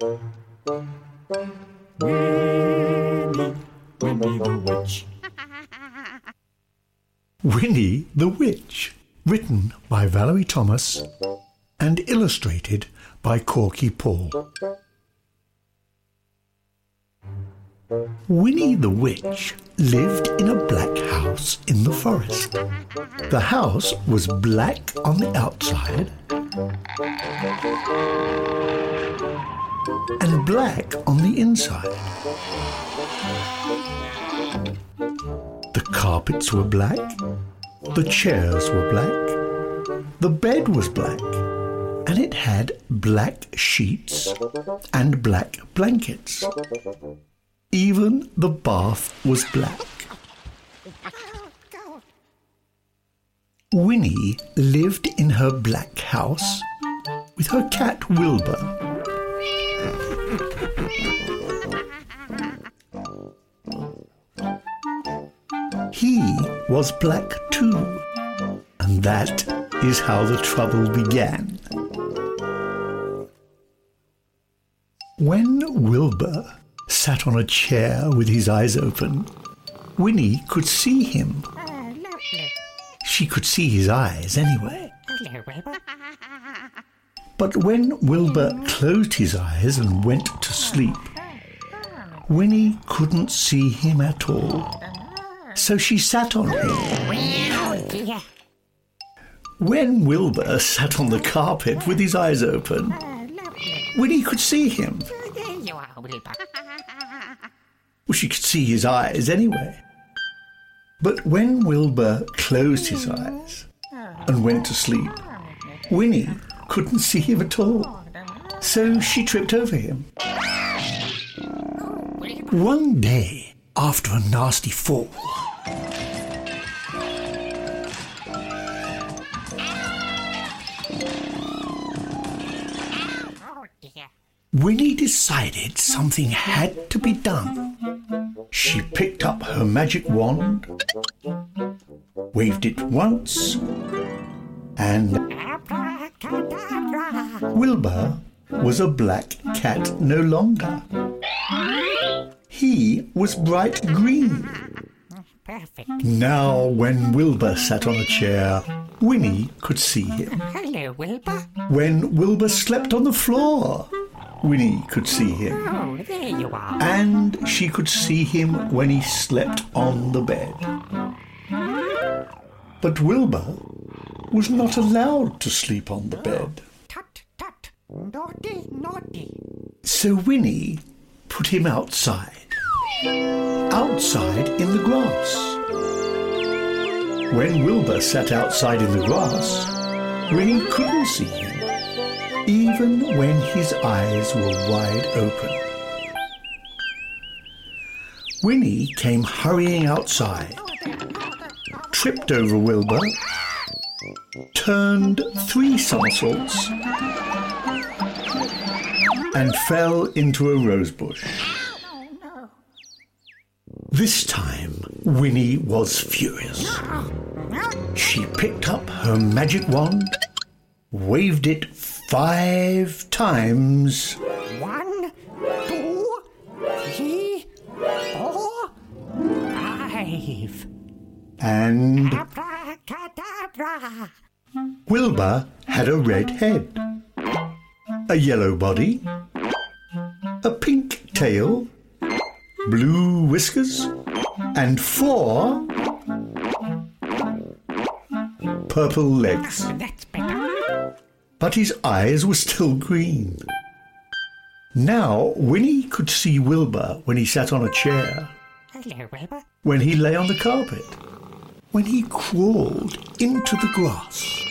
Winnie, Winnie the Witch. Winnie the Witch, written by Valerie Thomas and illustrated by Korky Paul. Winnie the Witch lived in a black house in the forest. The house was black on the outside and black on the inside. The carpets were black, the chairs were black, the bed was black, and it had black sheets and black blankets. Even the bath was black. Winnie lived in her black house with her cat Wilbur. He was black too, and that is how the trouble began. When Wilbur sat on a chair with his eyes open, Winnie could see him. Oh. She could see his eyes anyway. But when Wilbur closed his eyes and went to sleep, Winnie couldn't see him at all. So she sat on him. When Wilbur sat on the carpet with his eyes open. Winnie could see him. Well, she could see his eyes anyway. But when Wilbur closed his eyes and went to sleep, Winnie couldn't see him at all. So she tripped over him. One day, after a nasty fall. Winnie decided something had to be done. She picked up her magic wand, waved it once, and. Wilbur was a black cat no longer. He was bright green. Perfect. Now, when Wilbur sat on a chair, Winnie could see him. Hello, Wilbur. When Wilbur slept on the floor, Winnie could see him. Oh, there you are. And she could see him when he slept on the bed. But Wilbur was not allowed to sleep on the bed. Tut, tut. Naughty, naughty. So Winnie put him outside. Outside in the grass. When Wilbur sat outside in the grass, Winnie couldn't see him, even when his eyes were wide open. Winnie came hurrying outside, tripped over Wilbur, turned three somersaults, and fell into a rosebush. This time, Winnie was furious. She picked up her magic wand, waved it five times, One, two, three, four, five. and Abracadabra. Wilbur had a red head, a yellow body, a pink tail, blue whiskers, and four purple legs. That's better. But his eyes were still green. Now Winnie could see Wilbur when he sat on a chair, Hello, Wilbur. when he lay on the carpet, when he crawled into the grass,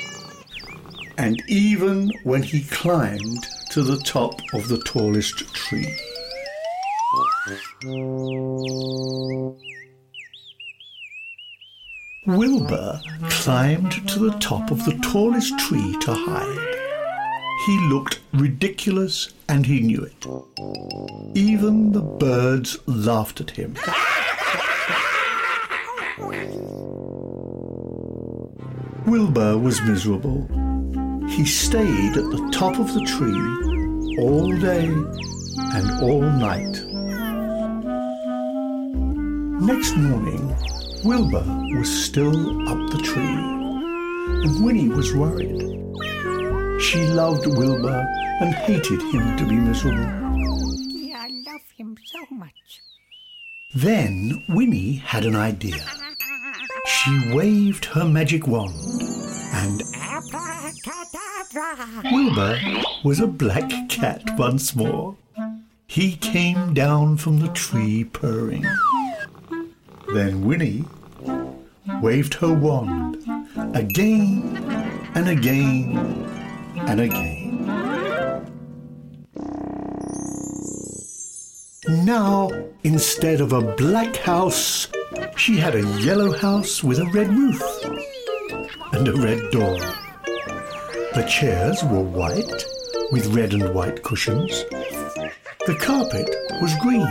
and even when he climbed to the top of the tallest tree. Wilbur climbed to the top of the tallest tree to hide. He looked ridiculous and he knew it. Even the birds laughed at him. Wilbur was miserable. He stayed at the top of the tree all day and all night. Next morning, Wilbur was still up the tree, and Winnie was worried. She loved Wilbur and hated him to be miserable. Yeah, I love him so much. Then Winnie had an idea. She waved her magic wand, and Wilbur was a black cat once more. He came down from the tree purring. Then Winnie waved her wand again and again and again. Now, instead of a black house, she had a yellow house with a red roof and a red door. The chairs were white with red and white cushions. The carpet was green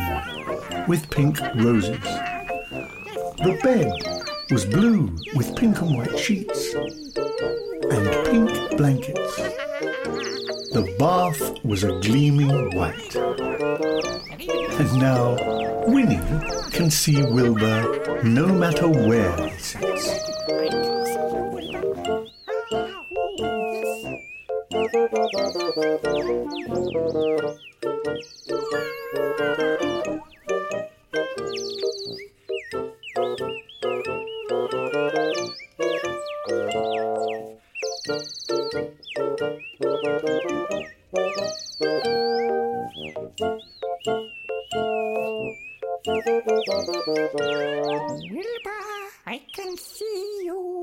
with pink roses. The bed was blue with pink and white sheets and pink blankets. The bath was a gleaming white. And now Winnie can see Wilbur no matter where he sits. Wilbur, I can see you.